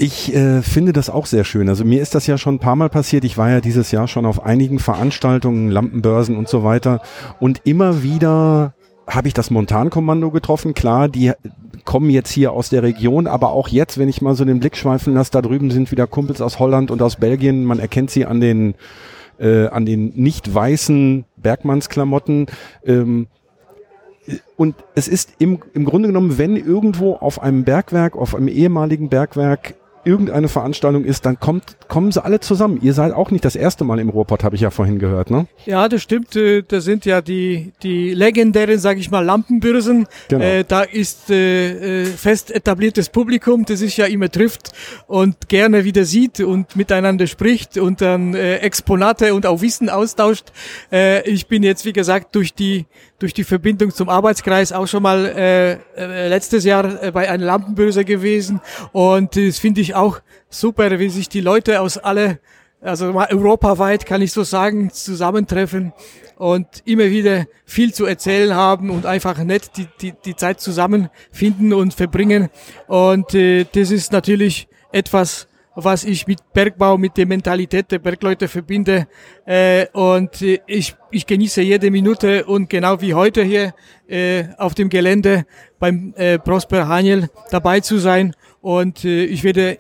Ich äh, finde das auch sehr schön. Also mir ist das ja schon ein paar Mal passiert. Ich war ja dieses Jahr schon auf einigen Veranstaltungen, Lampenbörsen und so weiter. Und immer wieder habe ich das Montankommando getroffen. Klar, die kommen jetzt hier aus der Region, aber auch jetzt, wenn ich mal so den Blick schweifen lasse, da drüben sind wieder Kumpels aus Holland und aus Belgien. Man erkennt sie an den äh, an den nicht weißen Bergmannsklamotten. Ähm, und es ist im, im Grunde genommen, wenn irgendwo auf einem Bergwerk, auf einem ehemaligen Bergwerk irgendeine Veranstaltung ist, dann kommt, kommen sie alle zusammen. Ihr seid auch nicht das erste Mal im Ruhrpott, habe ich ja vorhin gehört, ne? Ja, das stimmt. äh, Das sind ja die, die legendären, sage ich mal, Lampenbörsen. Genau. Äh, da ist äh, äh, fest etabliertes Publikum, das sich ja immer trifft und gerne wieder sieht und miteinander spricht und dann äh, Exponate und auch Wissen austauscht. Äh, ich bin jetzt, wie gesagt, durch die durch die Verbindung zum Arbeitskreis auch schon mal letztes Jahr bei einer Lampenbörse gewesen und das finde ich auch super, wie sich die Leute aus alle also europaweit kann ich so sagen, zusammentreffen und immer wieder viel zu erzählen haben und einfach nett die, die, die Zeit zusammenfinden und verbringen. Und äh, das ist natürlich etwas, was ich mit Bergbau, mit der Mentalität der Bergleute verbinde. Äh, und äh, ich, ich genieße jede Minute und genau wie heute hier äh, auf dem Gelände beim äh, Prosper Haniel dabei zu sein. Und äh, ich werde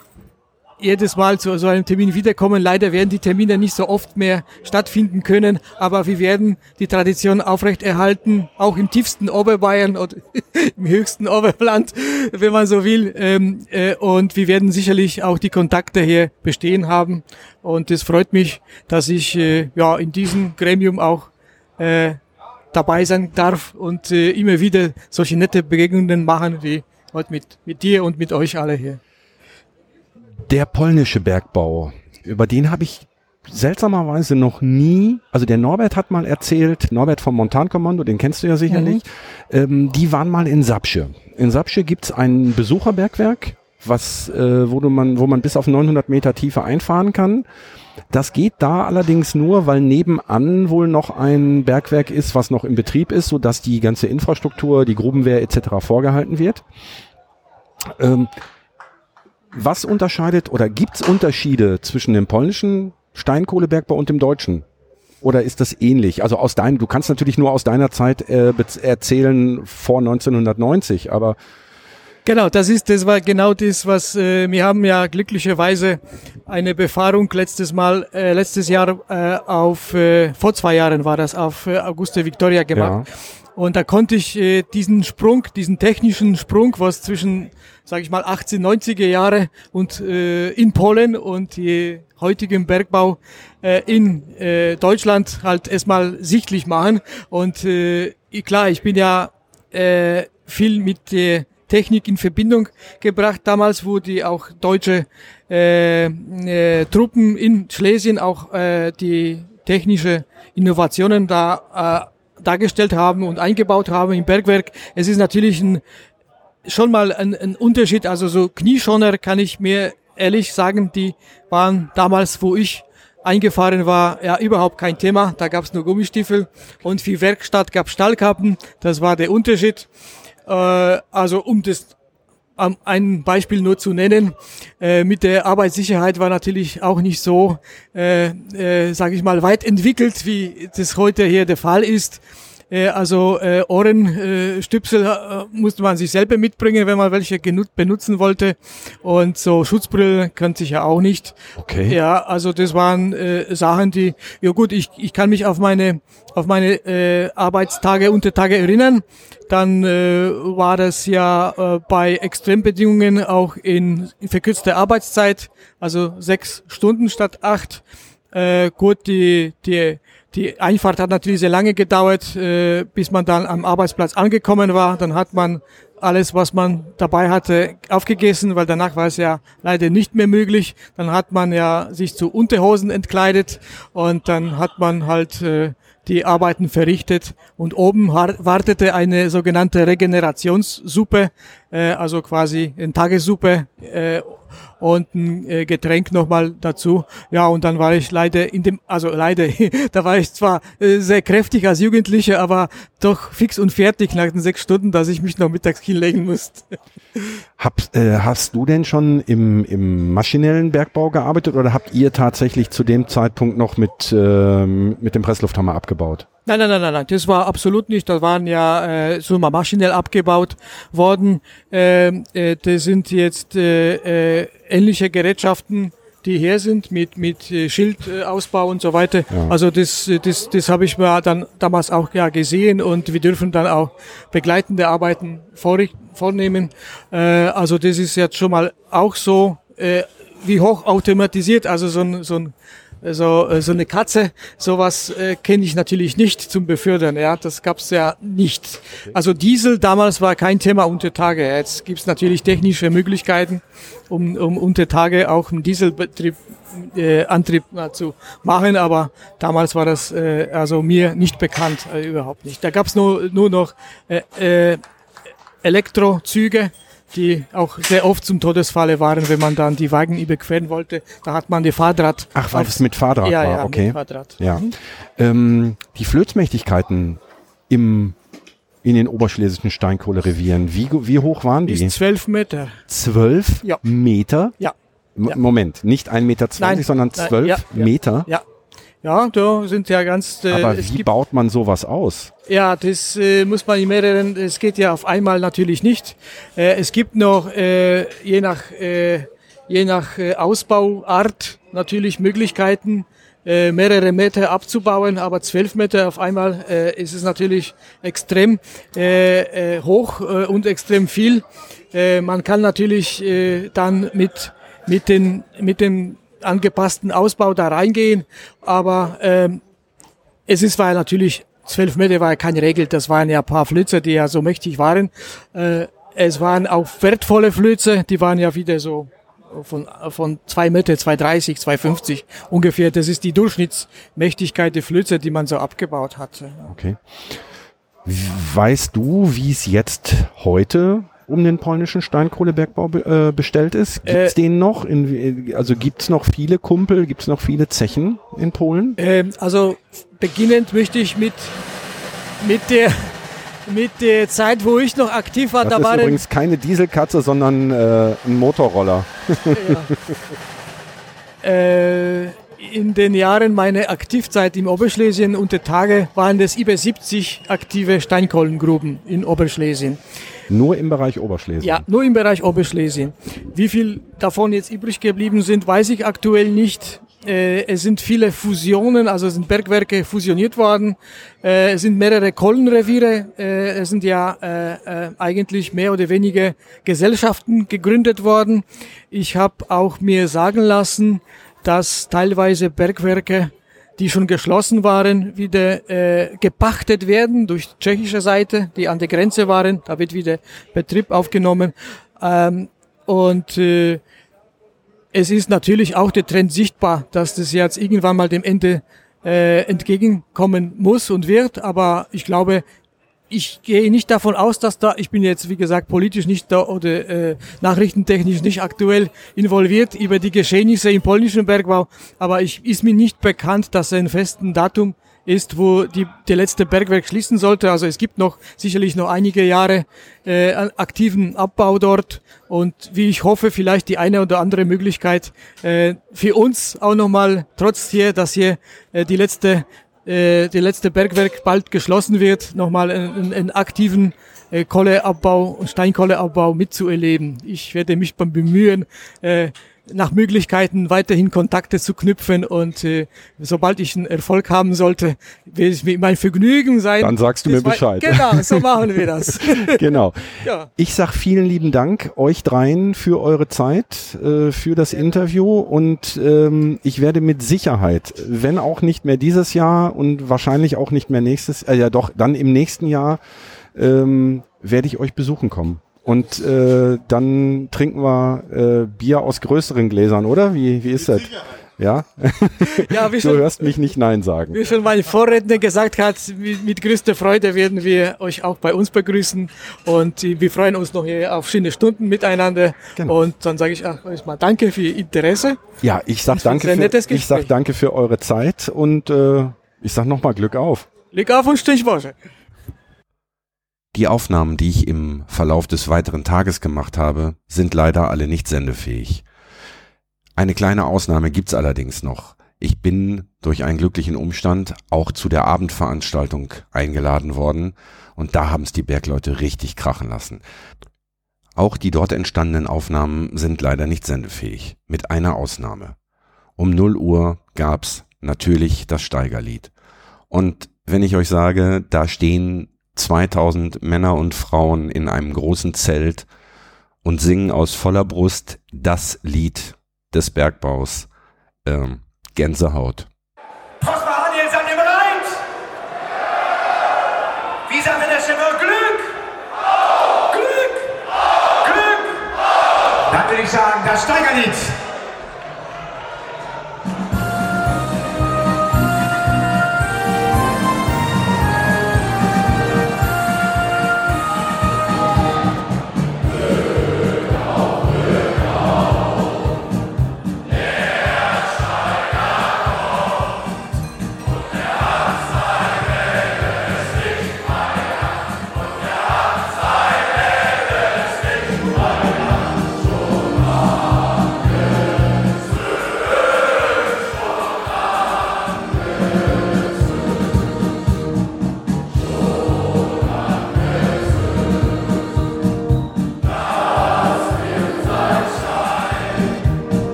jedes Mal zu so einem Termin wiederkommen. Leider werden die Termine nicht so oft mehr stattfinden können, aber wir werden die Tradition aufrechterhalten, auch im tiefsten Oberbayern oder im höchsten Oberland, wenn man so will. Ähm, äh, und wir werden sicherlich auch die Kontakte hier bestehen haben. Und es freut mich, dass ich äh, ja in diesem Gremium auch äh, dabei sein darf und immer wieder solche nette Begegnungen machen wie heute mit, mit dir und mit euch alle hier. Der polnische Bergbau, über den habe ich seltsamerweise noch nie, also der Norbert hat mal erzählt, Norbert vom Montankommando, den kennst du ja sicherlich, ähm, die waren mal in Sapsche. In Sapsche gibt's ein Besucherbergwerk, was, äh, wo, du man, wo man bis auf 900 Meter Tiefe einfahren kann. Das geht da allerdings nur, weil nebenan wohl noch ein Bergwerk ist, was noch in Betrieb ist, sodass die ganze Infrastruktur, die Grubenwehr etc. vorgehalten wird. Ähm, was unterscheidet oder gibt's Unterschiede zwischen dem polnischen Steinkohlebergbau und dem deutschen? Oder ist das ähnlich? Also aus deinem, du kannst natürlich nur aus deiner Zeit äh, erzählen vor 1990, aber Genau, das ist, das war genau das, was äh, wir haben ja glücklicherweise eine Befahrung letztes Mal, äh, letztes Jahr äh, auf, äh, vor zwei Jahren war das auf äh, Auguste Victoria gemacht. Ja. Und da konnte ich äh, diesen Sprung, diesen technischen Sprung, was zwischen, sage ich mal, 18, 90er Jahre und äh, in Polen und die heutigen Bergbau äh, in äh, Deutschland halt erstmal sichtlich machen. Und äh, klar, ich bin ja äh, viel mit äh, Technik in Verbindung gebracht. Damals, wo die auch deutsche äh, äh, Truppen in Schlesien auch äh, die technische Innovationen da äh, dargestellt haben und eingebaut haben im Bergwerk. Es ist natürlich ein, schon mal ein, ein Unterschied. Also so Knieschoner kann ich mir ehrlich sagen, die waren damals, wo ich eingefahren war, ja überhaupt kein Thema. Da gab es nur Gummistiefel und für Werkstatt gab Stahlkappen. Das war der Unterschied. Äh, also um das um ein Beispiel nur zu nennen, äh, mit der Arbeitssicherheit war natürlich auch nicht so, äh, äh, sage ich mal, weit entwickelt, wie das heute hier der Fall ist. Äh, also äh, Ohrenstüpsel äh, musste man sich selber mitbringen, wenn man welche benutzen wollte. Und so Schutzbrillen könnte ich ja auch nicht. Okay. Ja, also das waren äh, Sachen, die, ja gut, ich, ich kann mich auf meine auf meine äh, Arbeitstage, Untertage erinnern. Dann äh, war das ja äh, bei Extrembedingungen auch in, in verkürzter Arbeitszeit, also sechs Stunden statt acht. Äh, gut, die, die die Einfahrt hat natürlich sehr lange gedauert, äh, bis man dann am Arbeitsplatz angekommen war. Dann hat man alles, was man dabei hatte, aufgegessen, weil danach war es ja leider nicht mehr möglich. Dann hat man ja sich zu Unterhosen entkleidet und dann hat man halt äh, die Arbeiten verrichtet und oben wartete eine sogenannte Regenerationssuppe, äh, also quasi eine Tagessuppe und ein äh, Getränk nochmal dazu. Ja, und dann war ich leider in dem, also leider, da war ich zwar äh, sehr kräftig als Jugendlicher, aber doch fix und fertig nach den sechs Stunden, dass ich mich noch mittags hinlegen musste. Hab, äh, hast du denn schon im, im maschinellen Bergbau gearbeitet oder habt ihr tatsächlich zu dem Zeitpunkt noch mit, äh, mit dem Presslufthammer abgebaut? Nein, nein, nein, nein, nein, das war absolut nicht. Das waren ja äh, so mal maschinell abgebaut worden. Ähm, äh, das sind jetzt äh, äh, ähnliche Gerätschaften, die her sind mit mit äh, Schildausbau und so weiter. Ja. Also das das das habe ich mir dann damals auch ja gesehen und wir dürfen dann auch begleitende Arbeiten vor, vornehmen. Äh, also das ist jetzt schon mal auch so äh, wie hoch automatisiert, also so ein so ein so, äh, so eine Katze, sowas äh, kenne ich natürlich nicht zum Befördern. Ja, das gab's ja nicht. Also Diesel damals war kein Thema unter Tage. Jetzt gibt's natürlich technische Möglichkeiten, um, um unter Tage auch einen Dieselbetrieb äh, Antrieb äh, zu machen, aber damals war das äh, also mir nicht bekannt, äh, überhaupt nicht. Da gab's nur, nur noch äh, äh, Elektrozüge, die auch sehr oft zum Todesfalle waren, wenn man dann die Wagen überqueren wollte. Da hat man die Fahrrad. Ach, weil es mit Fahrrad ja, war, ja, okay. Mit Fahrrad. Ja. Mhm. Ähm, die Flötsmächtigkeiten im in den oberschlesischen Steinkohlerevieren, wie, wie hoch waren die? Bis zwölf Meter. Zwölf ja. Meter? Ja. Moment, nicht ein Meter, zwanzig, sondern zwölf ja, Meter? Ja. Ja, da sind ja ganz. Äh, Aber wie baut man sowas aus? Ja, das äh, muss man in mehreren. Es geht ja auf einmal natürlich nicht. Äh, es gibt noch äh, je nach äh, je nach äh, Ausbauart natürlich Möglichkeiten, äh, mehrere Meter abzubauen, aber zwölf Meter auf einmal äh, ist es natürlich extrem äh, äh, hoch äh, und extrem viel. Äh, man kann natürlich äh, dann mit mit den mit dem angepassten Ausbau da reingehen. Aber ähm, es ist ja natürlich, zwölf Meter war ja keine Regel, das waren ja ein paar Flitzer, die ja so mächtig waren. Äh, es waren auch wertvolle Flöze, die waren ja wieder so von, von zwei Meter, 2,30, 2,50 ungefähr. Das ist die Durchschnittsmächtigkeit der Flöze, die man so abgebaut hatte. Okay. Weißt du, wie es jetzt heute um den polnischen Steinkohlebergbau be äh, bestellt ist? Gibt's äh, den noch? In, also gibt's noch viele Kumpel? Gibt's noch viele Zechen in Polen? Ähm, also beginnend möchte ich mit, mit der mit der Zeit, wo ich noch aktiv war, das da ist war übrigens keine Dieselkatze, sondern äh, ein Motorroller. Ja. äh, in den Jahren meiner Aktivzeit im Oberschlesien unter Tage waren es über 70 aktive Steinkohlengruben in Oberschlesien. Nur im Bereich Oberschlesien? Ja, nur im Bereich Oberschlesien. Wie viel davon jetzt übrig geblieben sind, weiß ich aktuell nicht. Äh, es sind viele Fusionen, also es sind Bergwerke fusioniert worden. Äh, es sind mehrere Kohlenreviere. Äh, es sind ja äh, äh, eigentlich mehr oder weniger Gesellschaften gegründet worden. Ich habe auch mir sagen lassen, dass teilweise Bergwerke, die schon geschlossen waren, wieder äh, gepachtet werden durch tschechische Seite, die an der Grenze waren. Da wird wieder Betrieb aufgenommen. Ähm, und äh, es ist natürlich auch der Trend sichtbar, dass das jetzt irgendwann mal dem Ende äh, entgegenkommen muss und wird. Aber ich glaube, ich gehe nicht davon aus, dass da, ich bin jetzt wie gesagt politisch nicht da oder äh, nachrichtentechnisch nicht aktuell involviert über die Geschehnisse im polnischen Bergbau, aber ich ist mir nicht bekannt, dass ein festen Datum ist, wo die, der letzte Bergwerk schließen sollte. Also es gibt noch sicherlich noch einige Jahre äh, aktiven Abbau dort und wie ich hoffe, vielleicht die eine oder andere Möglichkeit äh, für uns auch nochmal, trotz hier, dass hier äh, die letzte äh, die letzte Bergwerk bald geschlossen wird, nochmal einen, einen aktiven äh, Kohleabbau und Steinkohleabbau mitzuerleben. Ich werde mich beim Bemühen, äh, nach Möglichkeiten weiterhin Kontakte zu knüpfen und äh, sobald ich einen Erfolg haben sollte, werde es mir mein Vergnügen sein. Dann sagst du mir Bescheid. Genau, so machen wir das. genau. Ja. Ich sag vielen lieben Dank euch dreien für eure Zeit, äh, für das ja. Interview und ähm, ich werde mit Sicherheit, wenn auch nicht mehr dieses Jahr und wahrscheinlich auch nicht mehr nächstes, äh, ja doch, dann im nächsten Jahr ähm, werde ich euch besuchen kommen. Und äh, dann trinken wir äh, Bier aus größeren Gläsern, oder? Wie, wie ist das? Ja? ja wie du schon, hörst mich nicht Nein sagen. Wie schon mein Vorredner gesagt hat, mit, mit größter Freude werden wir euch auch bei uns begrüßen und wir freuen uns noch hier auf schöne Stunden miteinander. Genau. Und dann sage ich auch euch mal Danke für Ihr Interesse. Ja, ich sag, danke für, ich sag danke für eure Zeit und äh, ich sag nochmal Glück auf. Glück auf und Stichwoche. Die Aufnahmen, die ich im Verlauf des weiteren Tages gemacht habe, sind leider alle nicht sendefähig. Eine kleine Ausnahme gibt's allerdings noch. Ich bin durch einen glücklichen Umstand auch zu der Abendveranstaltung eingeladen worden und da haben's die Bergleute richtig krachen lassen. Auch die dort entstandenen Aufnahmen sind leider nicht sendefähig, mit einer Ausnahme. Um 0 Uhr gab's natürlich das Steigerlied. Und wenn ich euch sage, da stehen 2000 Männer und Frauen in einem großen Zelt und singen aus voller Brust das Lied des Bergbaus, ähm, Gänsehaut. Prosper Daniel, seid ihr bereit? Wie wir das denn Glück? Glück! Glück! Dann würde ich sagen, das Steigerlied.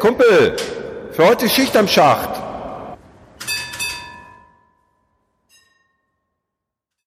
Kumpel, für heute Schicht am Schacht.